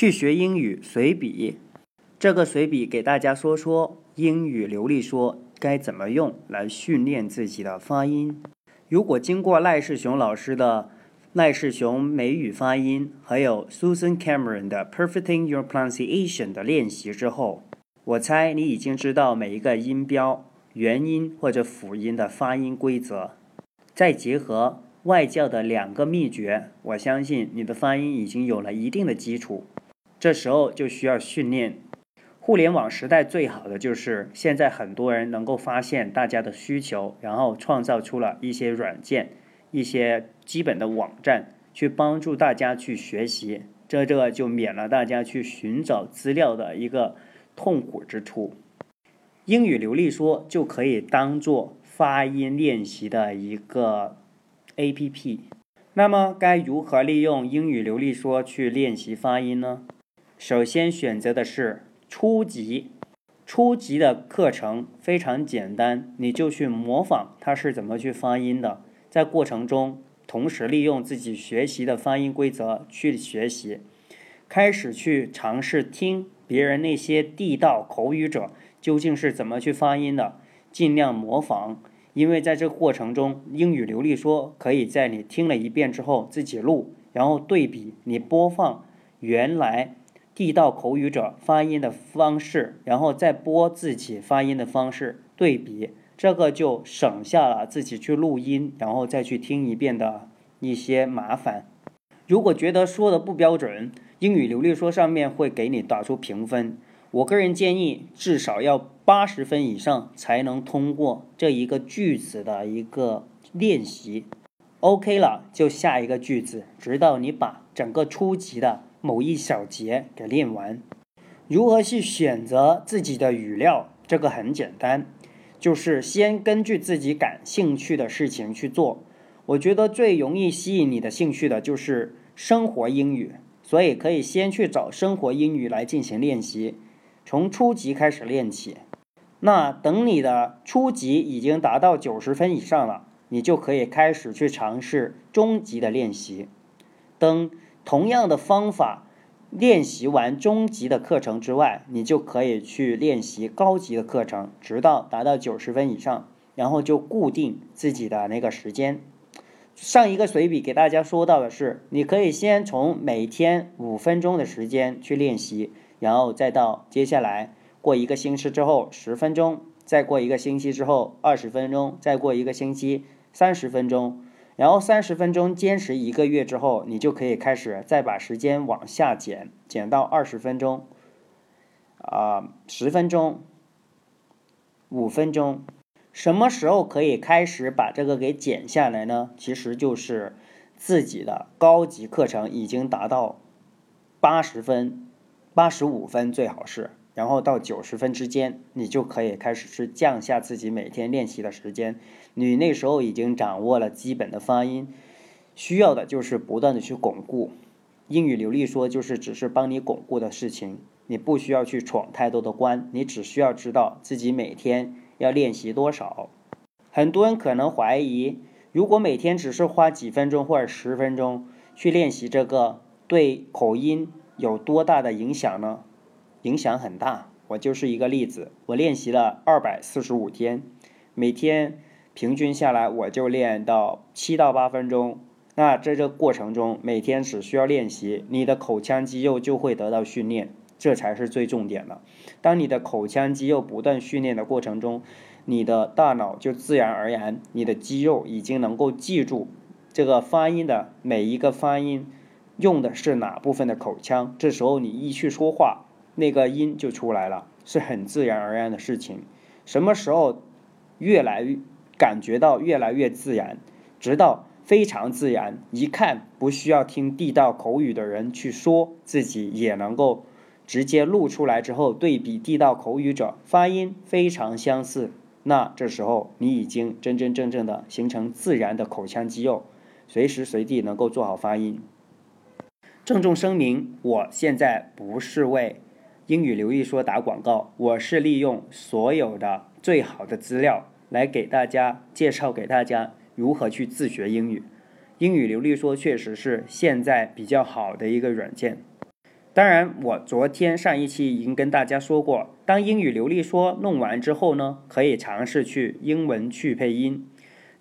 去学英语随笔，这个随笔给大家说说英语流利说该怎么用来训练自己的发音。如果经过赖世雄老师的赖世雄美语发音，还有 Susan Cameron 的 Perfecting Your Pronunciation 的练习之后，我猜你已经知道每一个音标、元音或者辅音的发音规则。再结合外教的两个秘诀，我相信你的发音已经有了一定的基础。这时候就需要训练。互联网时代最好的就是现在很多人能够发现大家的需求，然后创造出了一些软件。一些基本的网站去帮助大家去学习，这这就免了大家去寻找资料的一个痛苦之处。英语流利说就可以当做发音练习的一个 A P P。那么该如何利用英语流利说去练习发音呢？首先选择的是初级，初级的课程非常简单，你就去模仿它是怎么去发音的。在过程中，同时利用自己学习的发音规则去学习，开始去尝试听别人那些地道口语者究竟是怎么去发音的，尽量模仿。因为在这个过程中，英语流利说可以在你听了一遍之后自己录，然后对比你播放原来地道口语者发音的方式，然后再播自己发音的方式对比。这个就省下了自己去录音，然后再去听一遍的一些麻烦。如果觉得说的不标准，英语流利说上面会给你打出评分。我个人建议至少要八十分以上才能通过这一个句子的一个练习。OK 了，就下一个句子，直到你把整个初级的某一小节给练完。如何去选择自己的语料？这个很简单。就是先根据自己感兴趣的事情去做。我觉得最容易吸引你的兴趣的就是生活英语，所以可以先去找生活英语来进行练习，从初级开始练起。那等你的初级已经达到九十分以上了，你就可以开始去尝试中级的练习。等同样的方法。练习完中级的课程之外，你就可以去练习高级的课程，直到达到九十分以上，然后就固定自己的那个时间。上一个随笔给大家说到的是，你可以先从每天五分钟的时间去练习，然后再到接下来过一个星期之后十分钟，再过一个星期之后二十分钟，再过一个星期三十分钟。然后三十分钟坚持一个月之后，你就可以开始再把时间往下减，减到二十分钟，啊，十分钟，五分钟。什么时候可以开始把这个给减下来呢？其实就是自己的高级课程已经达到八十分、八十五分最好是。然后到九十分之间，你就可以开始去降下自己每天练习的时间。你那时候已经掌握了基本的发音，需要的就是不断的去巩固。英语流利说就是只是帮你巩固的事情，你不需要去闯太多的关，你只需要知道自己每天要练习多少。很多人可能怀疑，如果每天只是花几分钟或者十分钟去练习这个，对口音有多大的影响呢？影响很大，我就是一个例子。我练习了二百四十五天，每天平均下来我就练到七到八分钟。那在这过程中，每天只需要练习，你的口腔肌肉就会得到训练，这才是最重点的。当你的口腔肌肉不断训练的过程中，你的大脑就自然而然，你的肌肉已经能够记住这个发音的每一个发音用的是哪部分的口腔。这时候你一去说话。那个音就出来了，是很自然而然的事情。什么时候越来越感觉到越来越自然，直到非常自然，一看不需要听地道口语的人去说，自己也能够直接录出来之后，对比地道口语者发音非常相似。那这时候你已经真真正正的形成自然的口腔肌肉，随时随地能够做好发音。郑重声明，我现在不是为。英语流利说打广告，我是利用所有的最好的资料来给大家介绍，给大家如何去自学英语。英语流利说确实是现在比较好的一个软件。当然，我昨天上一期已经跟大家说过，当英语流利说弄完之后呢，可以尝试去英文去配音，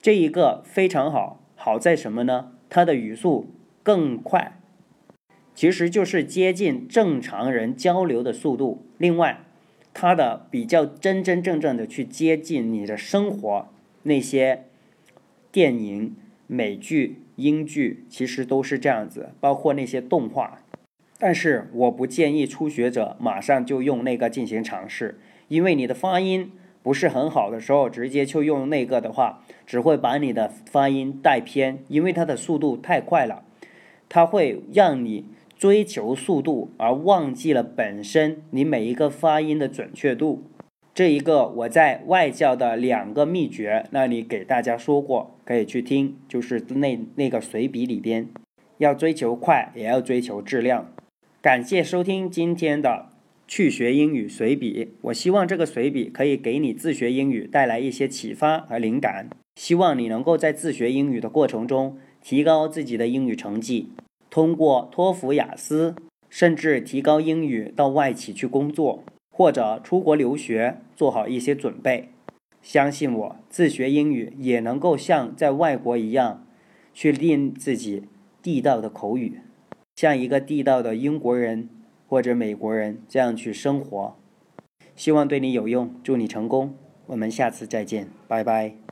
这一个非常好。好在什么呢？它的语速更快，其实就是接近正常人交流的速度。另外，它的比较真真正正的去接近你的生活，那些电影、美剧、英剧其实都是这样子，包括那些动画。但是我不建议初学者马上就用那个进行尝试，因为你的发音不是很好的时候，直接就用那个的话，只会把你的发音带偏，因为它的速度太快了，它会让你追求速度而忘记了本身你每一个发音的准确度。这一个我在外教的两个秘诀那里给大家说过，可以去听，就是那那个随笔里边，要追求快，也要追求质量。感谢收听今天的去学英语随笔。我希望这个随笔可以给你自学英语带来一些启发和灵感。希望你能够在自学英语的过程中提高自己的英语成绩，通过托福、雅思，甚至提高英语到外企去工作或者出国留学，做好一些准备。相信我，自学英语也能够像在外国一样，去练自己地道的口语。像一个地道的英国人或者美国人这样去生活，希望对你有用，祝你成功。我们下次再见，拜拜。